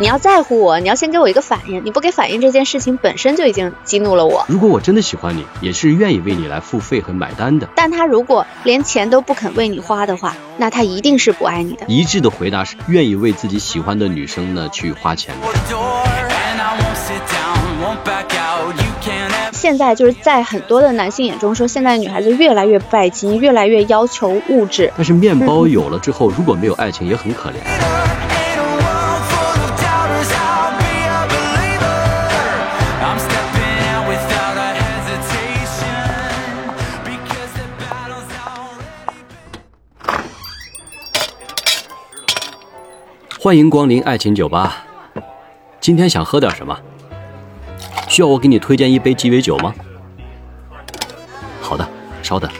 你要在乎我，你要先给我一个反应，你不给反应，这件事情本身就已经激怒了我。如果我真的喜欢你，也是愿意为你来付费和买单的。但他如果连钱都不肯为你花的话，那他一定是不爱你的。一致的回答是愿意为自己喜欢的女生呢去花钱。现在就是在很多的男性眼中说，现在女孩子越来越拜金，越来越要求物质。但是面包有了之后，如果没有爱情，也很可怜。欢迎光临爱情酒吧，今天想喝点什么？需要我给你推荐一杯鸡尾酒吗？好的，稍等。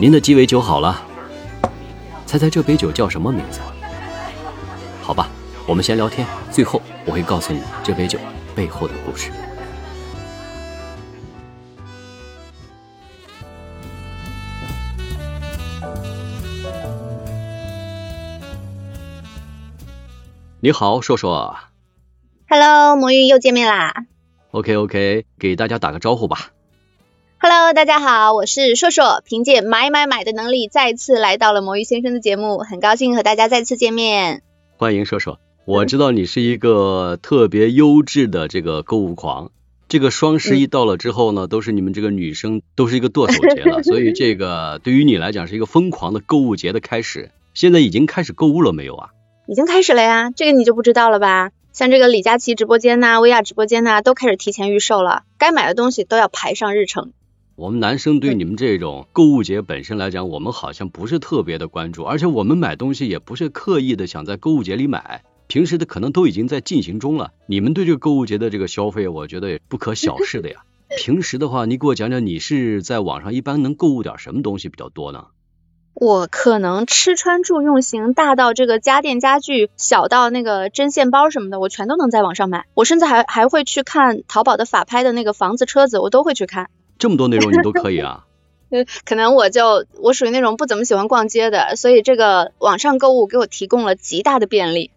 您的鸡尾酒好了，猜猜这杯酒叫什么名字？好吧，我们先聊天，最后我会告诉你这杯酒背后的故事。你好，硕硕。Hello，魔芋又见面啦。OK OK，给大家打个招呼吧。Hello，大家好，我是硕硕，凭借买买买的能力再次来到了魔芋先生的节目，很高兴和大家再次见面。欢迎硕硕，我知道你是一个特别优质的这个购物狂。这个双十一到了之后呢，都是你们这个女生都是一个剁手节了，所以这个对于你来讲是一个疯狂的购物节的开始。现在已经开始购物了没有啊？已经开始了呀，这个你就不知道了吧？像这个李佳琦直播间呐、薇娅直播间呐，都开始提前预售了，该买的东西都要排上日程。我们男生对你们这种购物节本身来讲，我们好像不是特别的关注，而且我们买东西也不是刻意的想在购物节里买，平时的可能都已经在进行中了。你们对这个购物节的这个消费，我觉得也不可小视的呀。平时的话，你给我讲讲，你是在网上一般能购物点什么东西比较多呢？我可能吃穿住用行，大到这个家电家具，小到那个针线包什么的，我全都能在网上买。我甚至还还会去看淘宝的法拍的那个房子、车子，我都会去看。这么多内容你都可以啊？呃，可能我就我属于那种不怎么喜欢逛街的，所以这个网上购物给我提供了极大的便利。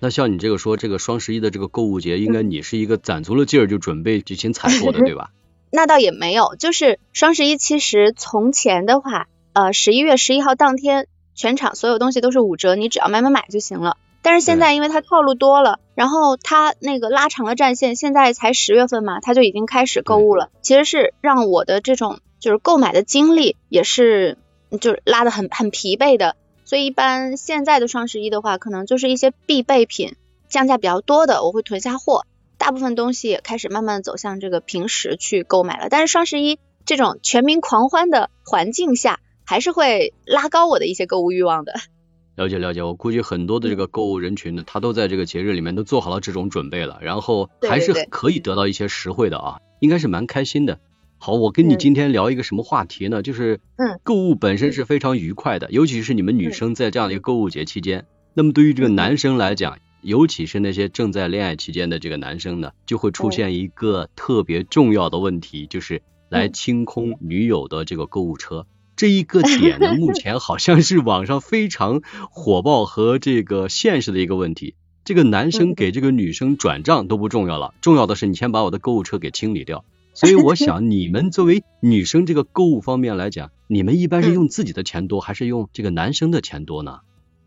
那像你这个说这个双十一的这个购物节，应该你是一个攒足了劲儿就准备进行采购的，对吧？那倒也没有，就是双十一其实从前的话。呃，十一月十一号当天，全场所有东西都是五折，你只要买买买就行了。但是现在因为它套路多了，然后它那个拉长了战线，现在才十月份嘛，它就已经开始购物了。其实是让我的这种就是购买的精力也是就是拉的很很疲惫的。所以一般现在的双十一的话，可能就是一些必备品降价比较多的，我会囤下货。大部分东西也开始慢慢走向这个平时去购买了。但是双十一这种全民狂欢的环境下，还是会拉高我的一些购物欲望的。了解了解，我估计很多的这个购物人群呢，他都在这个节日里面都做好了这种准备了，然后还是可以得到一些实惠的啊，应该是蛮开心的。好，我跟你今天聊一个什么话题呢？就是嗯，购物本身是非常愉快的，尤其是你们女生在这样的一个购物节期间。那么对于这个男生来讲，尤其是那些正在恋爱期间的这个男生呢，就会出现一个特别重要的问题，就是来清空女友的这个购物车。这一个点呢，目前好像是网上非常火爆和这个现实的一个问题。这个男生给这个女生转账都不重要了，重要的是你先把我的购物车给清理掉。所以我想，你们作为女生这个购物方面来讲，你们一般是用自己的钱多，还是用这个男生的钱多呢？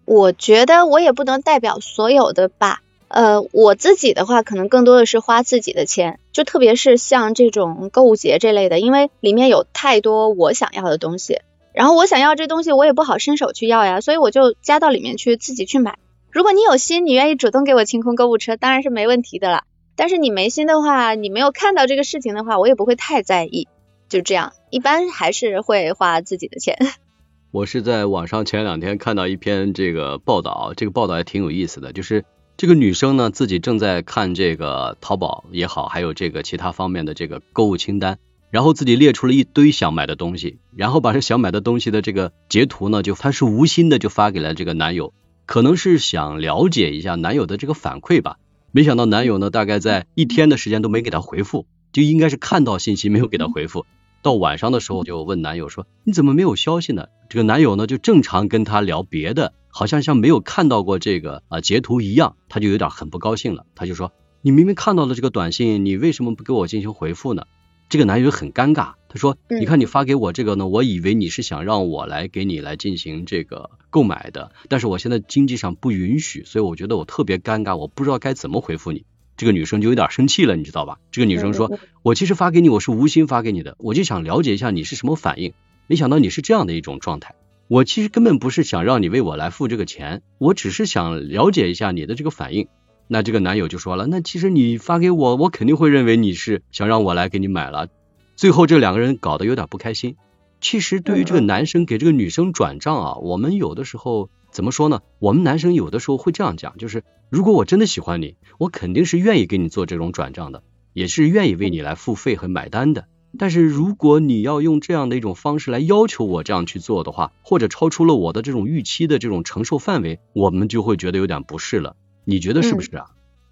我觉得我也不能代表所有的吧。呃，我自己的话，可能更多的是花自己的钱，就特别是像这种购物节这类的，因为里面有太多我想要的东西，然后我想要这东西，我也不好伸手去要呀，所以我就加到里面去自己去买。如果你有心，你愿意主动给我清空购物车，当然是没问题的了。但是你没心的话，你没有看到这个事情的话，我也不会太在意。就这样，一般还是会花自己的钱。我是在网上前两天看到一篇这个报道，这个报道还挺有意思的，就是。这个女生呢，自己正在看这个淘宝也好，还有这个其他方面的这个购物清单，然后自己列出了一堆想买的东西，然后把这想买的东西的这个截图呢，就她是无心的就发给了这个男友，可能是想了解一下男友的这个反馈吧。没想到男友呢，大概在一天的时间都没给她回复，就应该是看到信息没有给他回复。到晚上的时候就问男友说你怎么没有消息呢？这个男友呢就正常跟他聊别的，好像像没有看到过这个啊截图一样，他就有点很不高兴了。他就说你明明看到了这个短信，你为什么不给我进行回复呢？这个男友很尴尬，他说你看你发给我这个呢，我以为你是想让我来给你来进行这个购买的，但是我现在经济上不允许，所以我觉得我特别尴尬，我不知道该怎么回复你。这个女生就有点生气了，你知道吧？这个女生说：“我其实发给你，我是无心发给你的，我就想了解一下你是什么反应。没想到你是这样的一种状态。我其实根本不是想让你为我来付这个钱，我只是想了解一下你的这个反应。”那这个男友就说了：“那其实你发给我，我肯定会认为你是想让我来给你买了。”最后这两个人搞得有点不开心。其实对于这个男生给这个女生转账啊，我们有的时候。怎么说呢？我们男生有的时候会这样讲，就是如果我真的喜欢你，我肯定是愿意给你做这种转账的，也是愿意为你来付费和买单的。但是如果你要用这样的一种方式来要求我这样去做的话，或者超出了我的这种预期的这种承受范围，我们就会觉得有点不适了。你觉得是不是啊？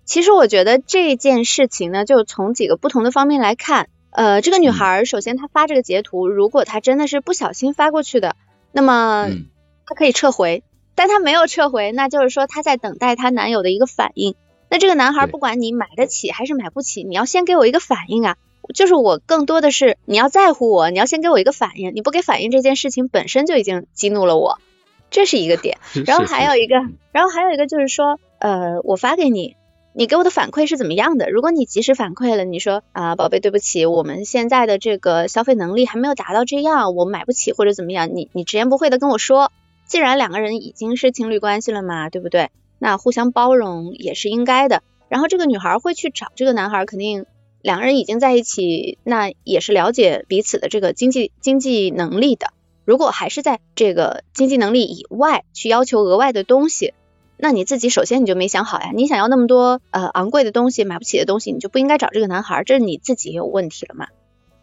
其实我觉得这件事情呢，就从几个不同的方面来看。呃，这个女孩首先她发这个截图，如果她真的是不小心发过去的，那么她可以撤回。但她没有撤回，那就是说她在等待她男友的一个反应。那这个男孩不管你买得起还是买不起，你要先给我一个反应啊！就是我更多的是你要在乎我，你要先给我一个反应。你不给反应，这件事情本身就已经激怒了我，这是一个点。然后还有一个，然后还有一个就是说，呃，我发给你，你给我的反馈是怎么样的？如果你及时反馈了，你说啊，宝贝，对不起，我们现在的这个消费能力还没有达到这样，我买不起或者怎么样，你你直言不讳的跟我说。既然两个人已经是情侣关系了嘛，对不对？那互相包容也是应该的。然后这个女孩会去找这个男孩，肯定两个人已经在一起，那也是了解彼此的这个经济经济能力的。如果还是在这个经济能力以外去要求额外的东西，那你自己首先你就没想好呀。你想要那么多呃昂贵的东西，买不起的东西，你就不应该找这个男孩，这是你自己也有问题了嘛。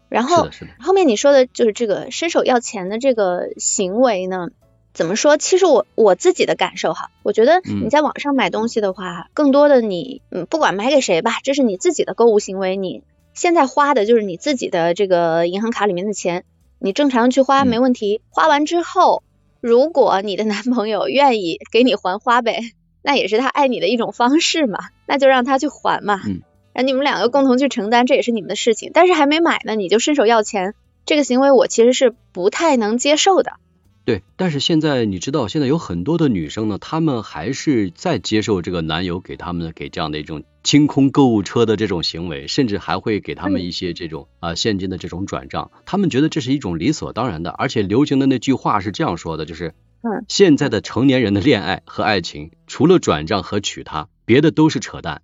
然后后面你说的就是这个伸手要钱的这个行为呢？怎么说？其实我我自己的感受哈，我觉得你在网上买东西的话，更多的你嗯，不管买给谁吧，这是你自己的购物行为。你现在花的就是你自己的这个银行卡里面的钱，你正常去花没问题。花完之后，如果你的男朋友愿意给你还花呗，那也是他爱你的一种方式嘛，那就让他去还嘛，嗯，让你们两个共同去承担，这也是你们的事情。但是还没买呢，你就伸手要钱，这个行为我其实是不太能接受的。对，但是现在你知道，现在有很多的女生呢，她们还是在接受这个男友给她们给这样的一种清空购物车的这种行为，甚至还会给他们一些这种啊现金的这种转账，他们觉得这是一种理所当然的，而且流行的那句话是这样说的，就是嗯，现在的成年人的恋爱和爱情，除了转账和娶她，别的都是扯淡，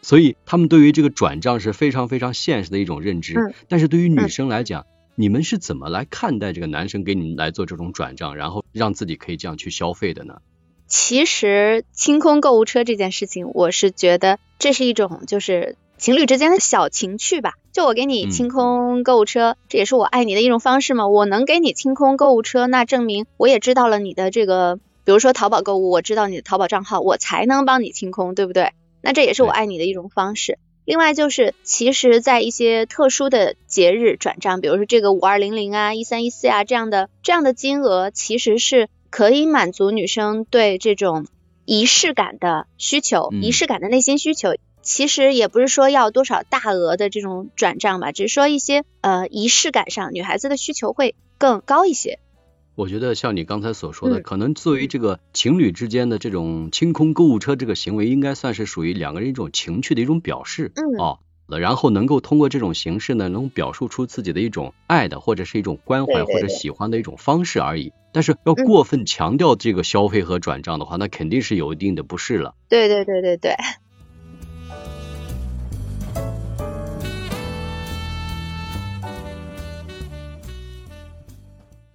所以他们对于这个转账是非常非常现实的一种认知，但是对于女。生来讲。你们是怎么来看待这个男生给你们来做这种转账，然后让自己可以这样去消费的呢？其实清空购物车这件事情，我是觉得这是一种就是情侣之间的小情趣吧。就我给你清空购物车，这也是我爱你的一种方式嘛。我能给你清空购物车，那证明我也知道了你的这个，比如说淘宝购物，我知道你的淘宝账号，我才能帮你清空，对不对？那这也是我爱你的一种方式。另外就是，其实，在一些特殊的节日转账，比如说这个五二零零啊、一三一四啊这样的这样的金额，其实是可以满足女生对这种仪式感的需求，仪式感的内心需求。其实也不是说要多少大额的这种转账吧，只是说一些呃仪式感上，女孩子的需求会更高一些。我觉得像你刚才所说的，可能作为这个情侣之间的这种清空购物车这个行为，应该算是属于两个人一种情趣的一种表示，哦，然后能够通过这种形式呢，能表述出自己的一种爱的或者是一种关怀或者喜欢的一种方式而已。但是要过分强调这个消费和转账的话，那肯定是有一定的不适了。对对对对对。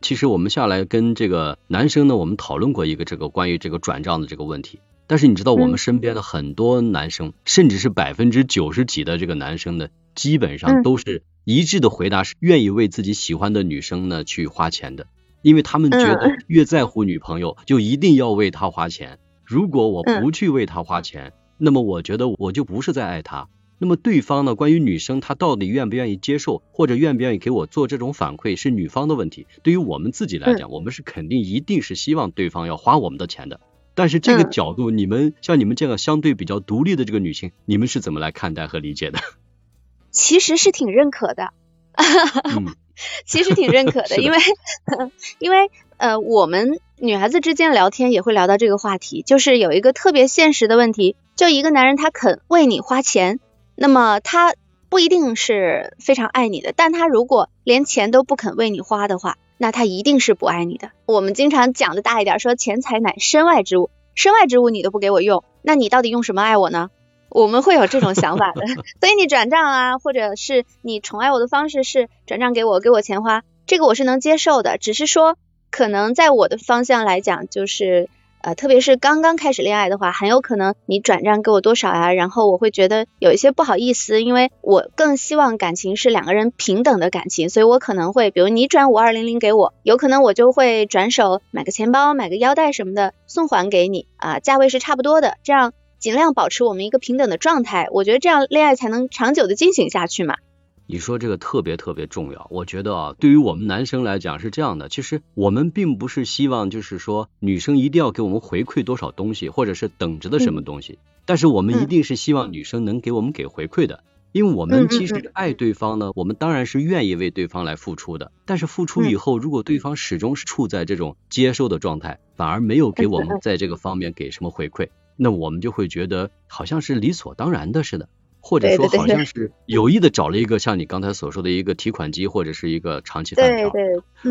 其实我们下来跟这个男生呢，我们讨论过一个这个关于这个转账的这个问题。但是你知道，我们身边的很多男生，甚至是百分之九十几的这个男生呢，基本上都是一致的回答是愿意为自己喜欢的女生呢去花钱的，因为他们觉得越在乎女朋友，就一定要为她花钱。如果我不去为她花钱，那么我觉得我就不是在爱她。那么对方呢，关于女生她到底愿不愿意接受，或者愿不愿意给我做这种反馈，是女方的问题。对于我们自己来讲，我们是肯定一定是希望对方要花我们的钱的。但是这个角度，你们像你们这个相对比较独立的这个女性，你们是怎么来看待和理解的？其实是挺认可的，其实挺认可的，因为 因为呃，我们女孩子之间聊天也会聊到这个话题，就是有一个特别现实的问题，就一个男人他肯为你花钱，那么他不一定是非常爱你的，但他如果连钱都不肯为你花的话。那他一定是不爱你的。我们经常讲的大一点，说钱财乃身外之物，身外之物你都不给我用，那你到底用什么爱我呢？我们会有这种想法的。所以你转账啊，或者是你宠爱我的方式是转账给我，给我钱花，这个我是能接受的。只是说，可能在我的方向来讲，就是。呃，特别是刚刚开始恋爱的话，很有可能你转账给我多少呀？然后我会觉得有一些不好意思，因为我更希望感情是两个人平等的感情，所以我可能会，比如你转五二零零给我，有可能我就会转手买个钱包、买个腰带什么的送还给你啊，价位是差不多的，这样尽量保持我们一个平等的状态，我觉得这样恋爱才能长久的进行下去嘛。你说这个特别特别重要，我觉得啊，对于我们男生来讲是这样的，其实我们并不是希望就是说女生一定要给我们回馈多少东西，或者是等着的什么东西，但是我们一定是希望女生能给我们给回馈的，因为我们其实爱对方呢，我们当然是愿意为对方来付出的，但是付出以后，如果对方始终是处在这种接受的状态，反而没有给我们 在这个方面给什么回馈，那我们就会觉得好像是理所当然的似的。或者说好像是有意的找了一个像你刚才所说的一个提款机或者是一个长期饭票，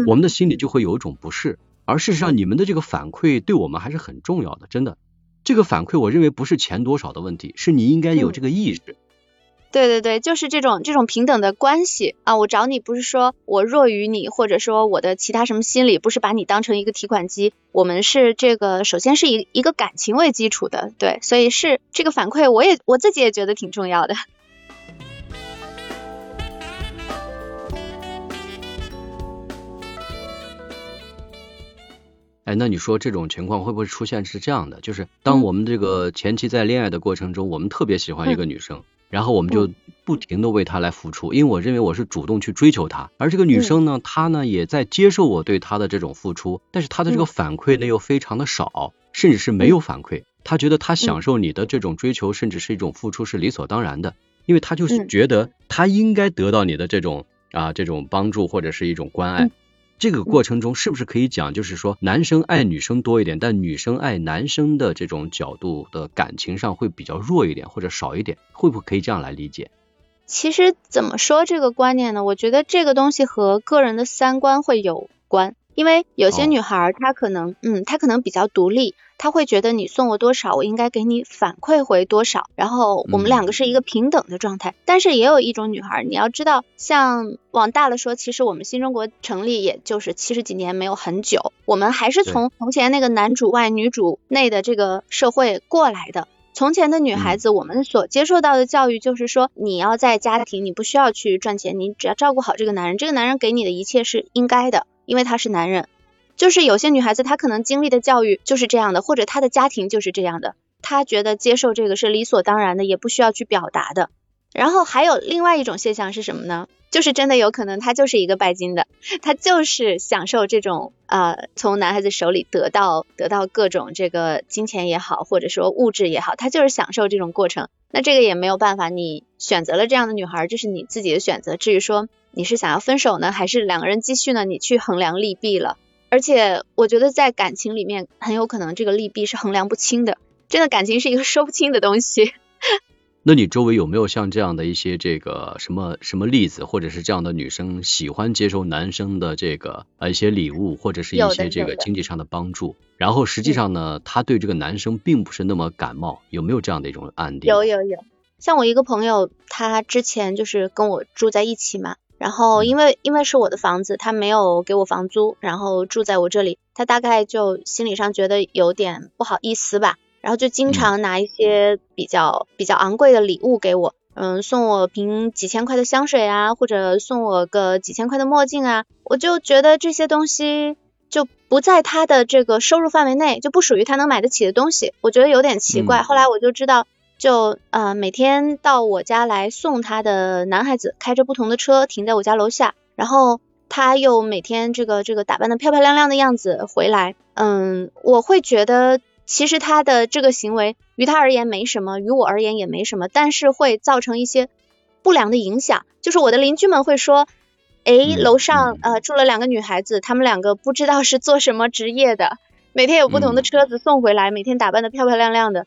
我们的心里就会有一种不适。而事实上，你们的这个反馈对我们还是很重要的，真的。这个反馈，我认为不是钱多少的问题，是你应该有这个意识。对对对，就是这种这种平等的关系啊！我找你不是说我弱于你，或者说我的其他什么心理，不是把你当成一个提款机。我们是这个，首先是以一个感情为基础的，对，所以是这个反馈，我也我自己也觉得挺重要的。哎，那你说这种情况会不会出现是这样的？就是当我们这个前期在恋爱的过程中，我们特别喜欢一个女生。然后我们就不停的为她来付出，因为我认为我是主动去追求她，而这个女生呢，她呢也在接受我对她的这种付出，但是她的这个反馈呢又非常的少，甚至是没有反馈。她觉得她享受你的这种追求，甚至是一种付出是理所当然的，因为她就是觉得她应该得到你的这种啊这种帮助或者是一种关爱。这个过程中是不是可以讲，就是说男生爱女生多一点，但女生爱男生的这种角度的感情上会比较弱一点或者少一点，会不会可以这样来理解？其实怎么说这个观念呢？我觉得这个东西和个人的三观会有关。因为有些女孩她可能，嗯，她可能比较独立，她会觉得你送我多少，我应该给你反馈回多少，然后我们两个是一个平等的状态。但是也有一种女孩，你要知道，像往大了说，其实我们新中国成立也就是七十几年，没有很久，我们还是从从前那个男主外女主内的这个社会过来的。从前的女孩子，我们所接受到的教育就是说，你要在家庭，你不需要去赚钱，你只要照顾好这个男人，这个男人给你的一切是应该的。因为他是男人，就是有些女孩子她可能经历的教育就是这样的，或者她的家庭就是这样的，她觉得接受这个是理所当然的，也不需要去表达的。然后还有另外一种现象是什么呢？就是真的有可能她就是一个拜金的，她就是享受这种呃从男孩子手里得到得到各种这个金钱也好，或者说物质也好，她就是享受这种过程。那这个也没有办法，你选择了这样的女孩，这是你自己的选择。至于说你是想要分手呢，还是两个人继续呢？你去衡量利弊了。而且我觉得在感情里面，很有可能这个利弊是衡量不清的。真的感情是一个 说不清的东西。那你周围有没有像这样的一些这个什么什么例子，或者是这样的女生喜欢接受男生的这个呃一些礼物，或者是一些这个经济上的帮助，然后实际上呢，她对这个男生并不是那么感冒，有没有这样的一种案例？有有有，像我一个朋友，他之前就是跟我住在一起嘛，然后因为因为是我的房子，他没有给我房租，然后住在我这里，他大概就心理上觉得有点不好意思吧。然后就经常拿一些比较比较昂贵的礼物给我，嗯，送我瓶几千块的香水啊，或者送我个几千块的墨镜啊，我就觉得这些东西就不在他的这个收入范围内，就不属于他能买得起的东西，我觉得有点奇怪。后来我就知道，就呃每天到我家来送他的男孩子，开着不同的车停在我家楼下，然后他又每天这个这个打扮的漂漂亮亮的样子回来，嗯，我会觉得其实他的这个行为于他而言没什么，于我而言也没什么，但是会造成一些不良的影响，就是我的邻居们会说，哎，楼上呃住了两个女孩子，她们两个不知道是做什么职业的，每天有不同的车子送回来，每天打扮的漂漂亮亮的。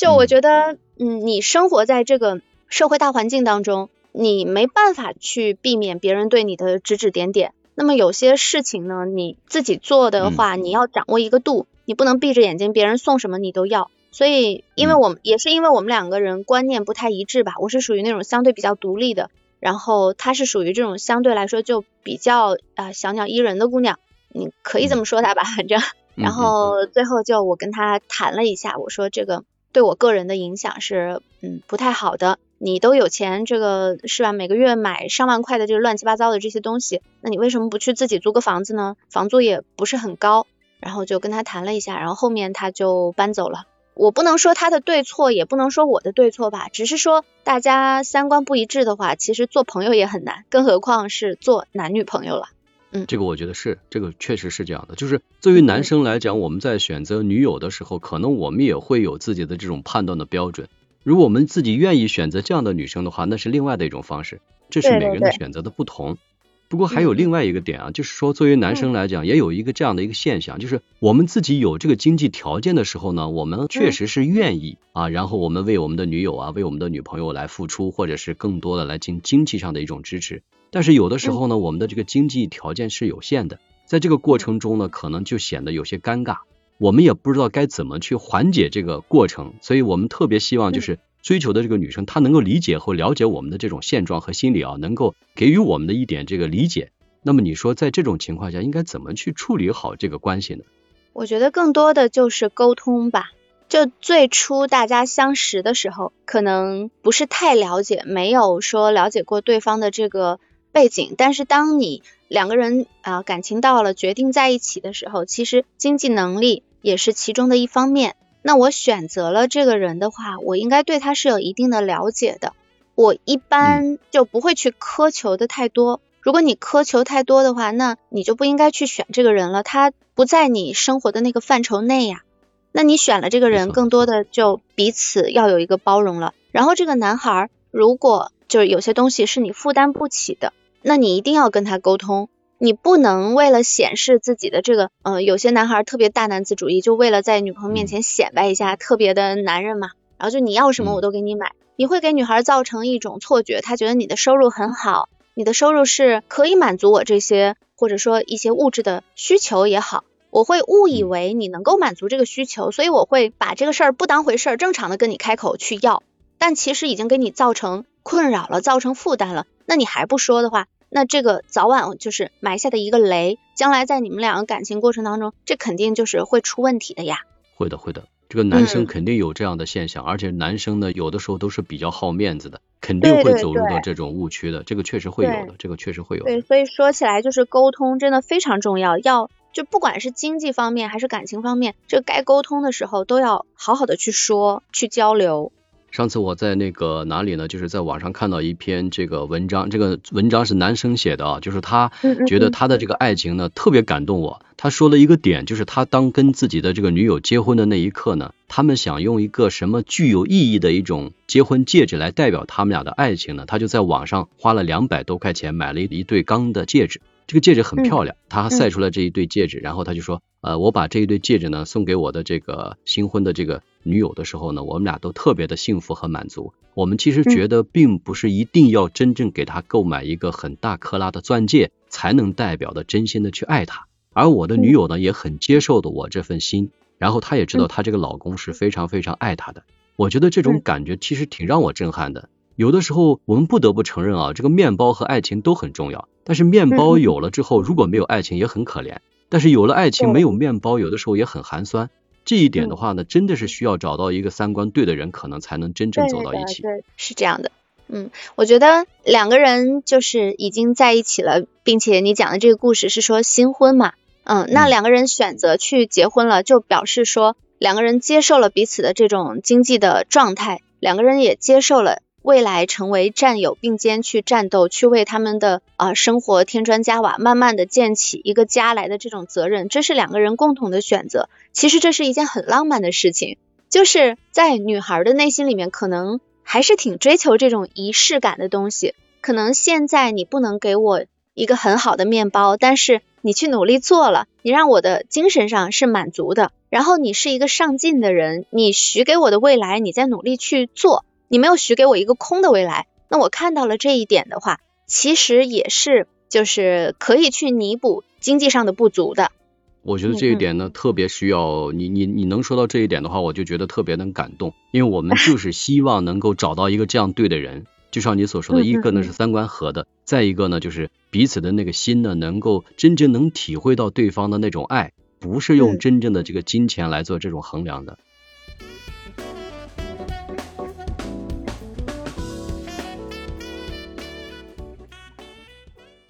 就我觉得，嗯，你生活在这个社会大环境当中，你没办法去避免别人对你的指指点点。那么有些事情呢，你自己做的话，你要掌握一个度，你不能闭着眼睛，别人送什么你都要。所以，因为我们也是因为我们两个人观念不太一致吧，我是属于那种相对比较独立的，然后她是属于这种相对来说就比较啊小鸟依人的姑娘，你可以这么说她吧，反正。然后最后就我跟她谈了一下，我说这个。对我个人的影响是，嗯，不太好的。你都有钱，这个是吧？每个月买上万块的这个乱七八糟的这些东西，那你为什么不去自己租个房子呢？房租也不是很高。然后就跟他谈了一下，然后后面他就搬走了。我不能说他的对错，也不能说我的对错吧，只是说大家三观不一致的话，其实做朋友也很难，更何况是做男女朋友了。嗯，这个我觉得是，这个确实是这样的。就是作为男生来讲，我们在选择女友的时候，可能我们也会有自己的这种判断的标准。如果我们自己愿意选择这样的女生的话，那是另外的一种方式。这是每个人的选择的不同。不过还有另外一个点啊，就是说作为男生来讲，也有一个这样的一个现象，就是我们自己有这个经济条件的时候呢，我们确实是愿意啊，然后我们为我们的女友啊，为我们的女朋友来付出，或者是更多的来经经济上的一种支持。但是有的时候呢，我们的这个经济条件是有限的，在这个过程中呢，可能就显得有些尴尬，我们也不知道该怎么去缓解这个过程，所以我们特别希望就是追求的这个女生，她能够理解和了解我们的这种现状和心理啊，能够给予我们的一点这个理解。那么你说在这种情况下，应该怎么去处理好这个关系呢？我觉得更多的就是沟通吧。就最初大家相识的时候，可能不是太了解，没有说了解过对方的这个。背景，但是当你两个人啊感情到了决定在一起的时候，其实经济能力也是其中的一方面。那我选择了这个人的话，我应该对他是有一定的了解的。我一般就不会去苛求的太多。如果你苛求太多的话，那你就不应该去选这个人了，他不在你生活的那个范畴内呀。那你选了这个人，更多的就彼此要有一个包容了。然后这个男孩如果就是有些东西是你负担不起的。那你一定要跟他沟通，你不能为了显示自己的这个，嗯，有些男孩特别大男子主义，就为了在女朋友面前显摆一下特别的男人嘛，然后就你要什么我都给你买，你会给女孩造成一种错觉，她觉得你的收入很好，你的收入是可以满足我这些或者说一些物质的需求也好，我会误以为你能够满足这个需求，所以我会把这个事儿不当回事儿，正常的跟你开口去要，但其实已经给你造成困扰了，造成负担了。那你还不说的话，那这个早晚就是埋下的一个雷，将来在你们两个感情过程当中，这肯定就是会出问题的呀。会的，会的，这个男生肯定有这样的现象，而且男生呢，有的时候都是比较好面子的，肯定会走入到这种误区的，这个确实会有的，这个确实会有。对，所以说起来就是沟通真的非常重要，要就不管是经济方面还是感情方面，这该沟通的时候都要好好的去说，去交流。上次我在那个哪里呢？就是在网上看到一篇这个文章，这个文章是男生写的啊，就是他觉得他的这个爱情呢特别感动我。他说了一个点，就是他当跟自己的这个女友结婚的那一刻呢，他们想用一个什么具有意义的一种结婚戒指来代表他们俩的爱情呢？他就在网上花了两百多块钱买了一一对钢的戒指，这个戒指很漂亮，他晒出来这一对戒指，然后他就说。呃，我把这一对戒指呢送给我的这个新婚的这个女友的时候呢，我们俩都特别的幸福和满足。我们其实觉得并不是一定要真正给她购买一个很大克拉的钻戒才能代表的真心的去爱她。而我的女友呢也很接受的我这份心，然后她也知道她这个老公是非常非常爱她的。我觉得这种感觉其实挺让我震撼的。有的时候我们不得不承认啊，这个面包和爱情都很重要，但是面包有了之后，如果没有爱情也很可怜。但是有了爱情，没有面包，有的时候也很寒酸。这一点的话呢，真的是需要找到一个三观对的人，可能才能真正走到一起。对，是这样的。嗯，我觉得两个人就是已经在一起了，并且你讲的这个故事是说新婚嘛，嗯，那两个人选择去结婚了，就表示说两个人接受了彼此的这种经济的状态，两个人也接受了未来成为战友并肩去战斗，去为他们的啊生活添砖加瓦，慢慢的建起一个家来的这种责任，这是两个人共同的选择。其实这是一件很浪漫的事情，就是在女孩的内心里面，可能还是挺追求这种仪式感的东西。可能现在你不能给我一个很好的面包，但是你去努力做了，你让我的精神上是满足的。然后你是一个上进的人，你许给我的未来，你在努力去做，你没有许给我一个空的未来。那我看到了这一点的话，其实也是就是可以去弥补经济上的不足的。我觉得这一点呢，特别需要你你你能说到这一点的话，我就觉得特别能感动，因为我们就 是希望能够找到一个这样对的人，就像你所说的，一个呢是三观合的，再一个呢就是彼此的那个心呢，能够真正能体会到对方的那种爱。不是用真正的这个金钱来做这种衡量的。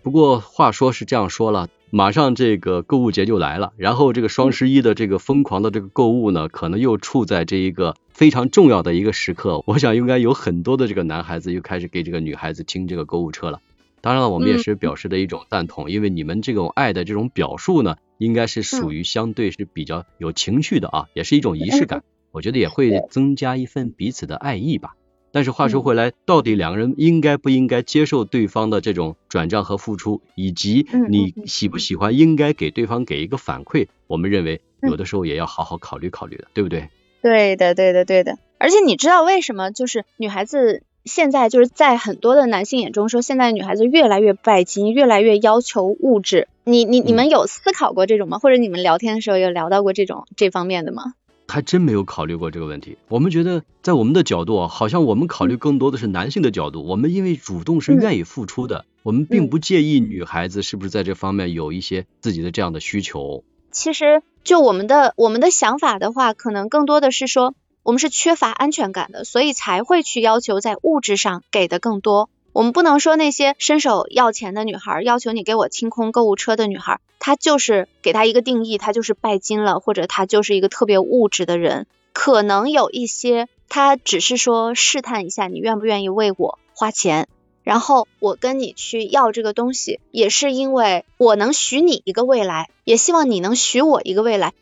不过话说是这样说了，马上这个购物节就来了，然后这个双十一的这个疯狂的这个购物呢，可能又处在这一个非常重要的一个时刻。我想应该有很多的这个男孩子又开始给这个女孩子听这个购物车了。当然了，我们也是表示的一种赞同，因为你们这种爱的这种表述呢。应该是属于相对是比较有情趣的啊，也是一种仪式感，我觉得也会增加一份彼此的爱意吧。但是话说回来，到底两个人应该不应该接受对方的这种转账和付出，以及你喜不喜欢，应该给对方给一个反馈，我们认为有的时候也要好好考虑考虑的，对不对？对的，对的，对的。而且你知道为什么就是女孩子？现在就是在很多的男性眼中说，现在女孩子越来越拜金，越来越要求物质。你你你们有思考过这种吗？或者你们聊天的时候有聊到过这种这方面的吗？还真没有考虑过这个问题。我们觉得在我们的角度啊，好像我们考虑更多的是男性的角度。我们因为主动是愿意付出的，我们并不介意女孩子是不是在这方面有一些自己的这样的需求。其实就我们的我们的想法的话，可能更多的是说。我们是缺乏安全感的，所以才会去要求在物质上给的更多。我们不能说那些伸手要钱的女孩，要求你给我清空购物车的女孩，她就是给她一个定义，她就是拜金了，或者她就是一个特别物质的人。可能有一些，她只是说试探一下你愿不愿意为我花钱，然后我跟你去要这个东西，也是因为我能许你一个未来，也希望你能许我一个未来。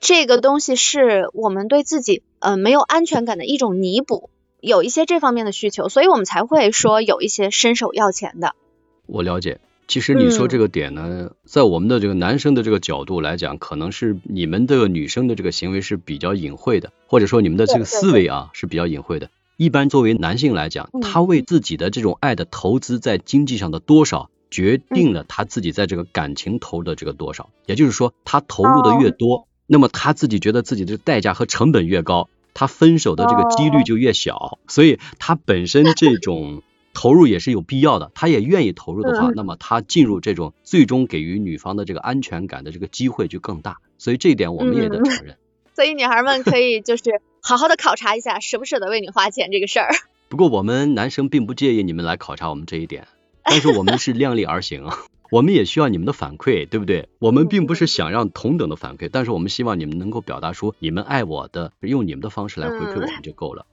这个东西是我们对自己呃没有安全感的一种弥补，有一些这方面的需求，所以我们才会说有一些伸手要钱的。我了解，其实你说这个点呢，在我们的这个男生的这个角度来讲，可能是你们的女生的这个行为是比较隐晦的，或者说你们的这个思维啊是比较隐晦的。一般作为男性来讲，他为自己的这种爱的投资在经济上的多少，决定了他自己在这个感情投的这个多少。也就是说，他投入的越多。那么他自己觉得自己的代价和成本越高，他分手的这个几率就越小，所以他本身 这种投入也是有必要的，他也愿意投入的话，那么他进入这种最终给予女方的这个安全感的这个机会就更大，所以这一点我们也得承认。所以女孩们可以就是好好的考察一下，舍不舍得为你花钱这个事儿。不过我们男生并不介意你们来考察我们这一点，但是我们是量力而行。我们也需要你们的反馈，对不对？我们并不是想让同等的反馈，但是我们希望你们能够表达出你们爱我的，用你们的方式来回馈我们就够了。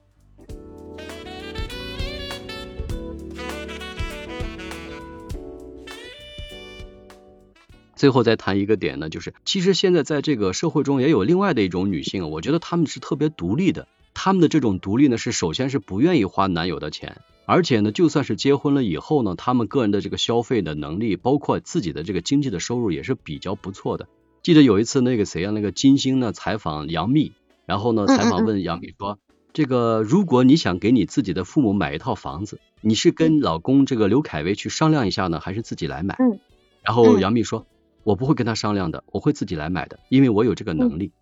最后再谈一个点呢，就是其实现在在这个社会中也有另外的一种女性，我觉得她们是特别独立的，她们的这种独立呢，是首先是不愿意花男友的钱。而且呢，就算是结婚了以后呢，他们个人的这个消费的能力，包括自己的这个经济的收入也是比较不错的。记得有一次那个谁啊，那个金星呢采访杨幂，然后呢采访问杨幂说，这个如果你想给你自己的父母买一套房子，你是跟老公这个刘恺威去商量一下呢，还是自己来买？嗯。然后杨幂说，我不会跟他商量的，我会自己来买的，因为我有这个能力。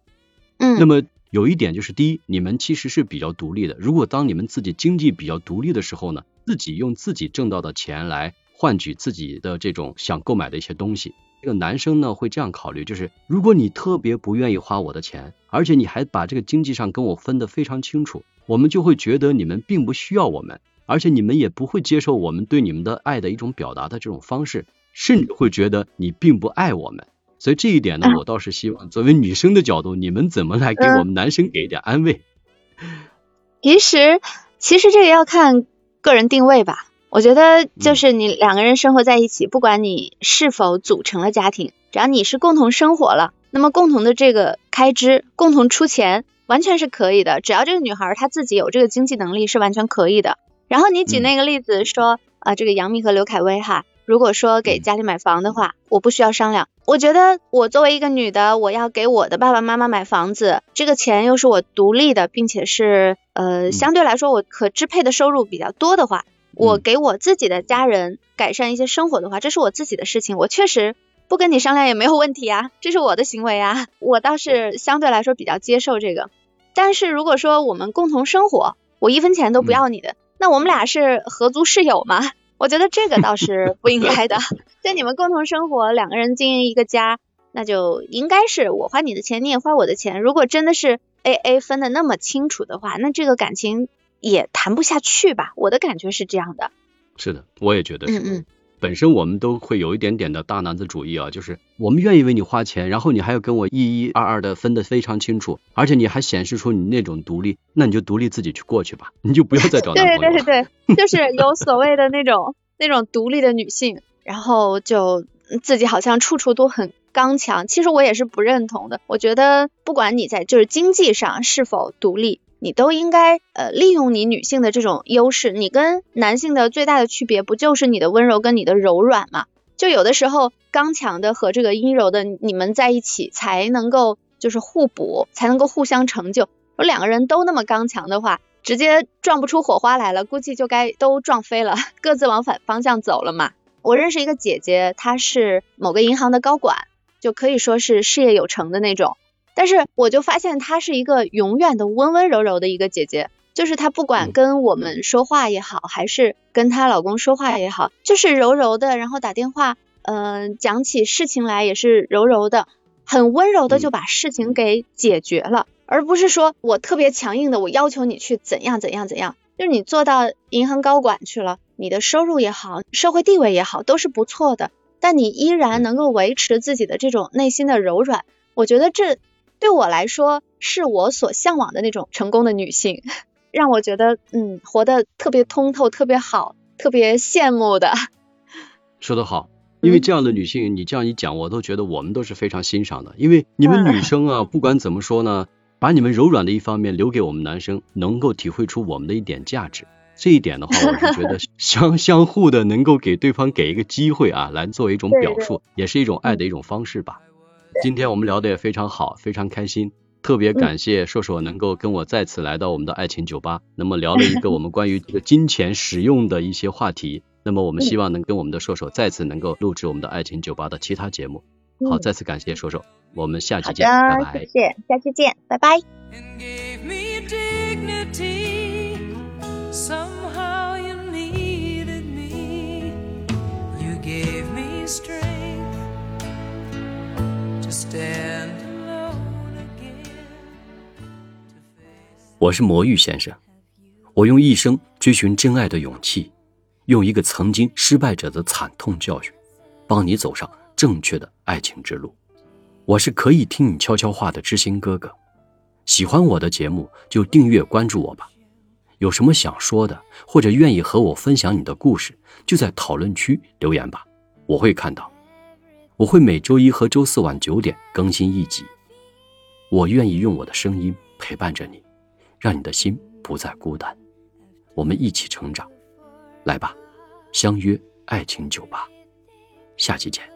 嗯。那么。有一点就是，第一，你们其实是比较独立的。如果当你们自己经济比较独立的时候呢，自己用自己挣到的钱来换取自己的这种想购买的一些东西，这个男生呢会这样考虑，就是如果你特别不愿意花我的钱，而且你还把这个经济上跟我分得非常清楚，我们就会觉得你们并不需要我们，而且你们也不会接受我们对你们的爱的一种表达的这种方式，甚至会觉得你并不爱我们。所以这一点呢，我倒是希望作为女生的角度，你们怎么来给我们男生给一点安慰？其实，其实这个要看个人定位吧。我觉得就是你两个人生活在一起，不管你是否组成了家庭，只要你是共同生活了，那么共同的这个开支，共同出钱，完全是可以的。只要这个女孩她自己有这个经济能力，是完全可以的。然后你举那个例子说啊，这个杨幂和刘恺威哈，如果说给家里买房的话，我不需要商量。我觉得我作为一个女的，我要给我的爸爸妈妈买房子，这个钱又是我独立的，并且是呃相对来说我可支配的收入比较多的话。我给我自己的家人改善一些生活的话，这是我自己的事情，我确实不跟你商量也没有问题啊，这是我的行为啊，我倒是相对来说比较接受这个。但是如果说我们共同生活，我一分钱都不要你的，那我们俩是合租室友吗？我觉得这个倒是不应该的。在你们共同生活，两个人经营一个家，那就应该是我花你的钱，你也花我的钱。如果真的是 A A 分的那么清楚的话，那这个感情。也谈不下去吧，我的感觉是这样的。是的，我也觉得是。嗯嗯。本身我们都会有一点点的大男子主义啊，就是我们愿意为你花钱，然后你还要跟我一一二二的分得非常清楚，而且你还显示出你那种独立，那你就独立自己去过去吧，你就不要再找男朋友了。对对对，就是有所谓的那种那种独立的女性，然后就自己好像处处都很刚强。其实我也是不认同的。我觉得不管你在就是经济上是否独立。你都应该呃利用你女性的这种优势，你跟男性的最大的区别不就是你的温柔跟你的柔软吗？就有的时候刚强的和这个阴柔的你们在一起才能够就是互补，才能够互相成就。如果两个人都那么刚强的话，直接撞不出火花来了，估计就该都撞飞了，各自往反方向走了嘛。我认识一个姐姐，她是某个银行的高管，就可以说是事业有成的那种。但是我就发现她是一个永远的温温柔柔的一个姐姐，就是她不管跟我们说话也好，还是跟她老公说话也好，就是柔柔的，然后打电话，嗯，讲起事情来也是柔柔的，很温柔的就把事情给解决了，而不是说我特别强硬的，我要求你去怎样怎样怎样，就是你做到银行高管去了，你的收入也好，社会地位也好，都是不错的，但你依然能够维持自己的这种内心的柔软，我觉得这。对我来说，是我所向往的那种成功的女性，让我觉得，嗯，活得特别通透，特别好，特别羡慕的。说得好，因为这样的女性，你这样一讲，我都觉得我们都是非常欣赏的。因为你们女 生啊，不管怎么说呢，把你们柔软的一方面留给我们男生，能够体会出我们的一点价值。这一点的话，我是觉得相相互的，能够给对方给一个机会啊，来作为一种表述，也是一种爱的一种方式吧。今天我们聊的也非常好，非常开心，特别感谢硕硕能够跟我再次来到我们的爱情酒吧，那么聊了一个我们关于这个金钱使用的一些话题，那么我们希望能跟我们的硕硕再次能够录制我们的爱情酒吧的其他节目。好，再次感谢硕硕，我们下期见，拜拜。谢谢，下期见，拜拜。我是魔芋先生，我用一生追寻真爱的勇气，用一个曾经失败者的惨痛教训，帮你走上正确的爱情之路。我是可以听你悄悄话的知心哥哥，喜欢我的节目就订阅关注我吧。有什么想说的，或者愿意和我分享你的故事，就在讨论区留言吧，我会看到。我会每周一和周四晚九点更新一集。我愿意用我的声音陪伴着你，让你的心不再孤单。我们一起成长，来吧，相约爱情酒吧，下期见。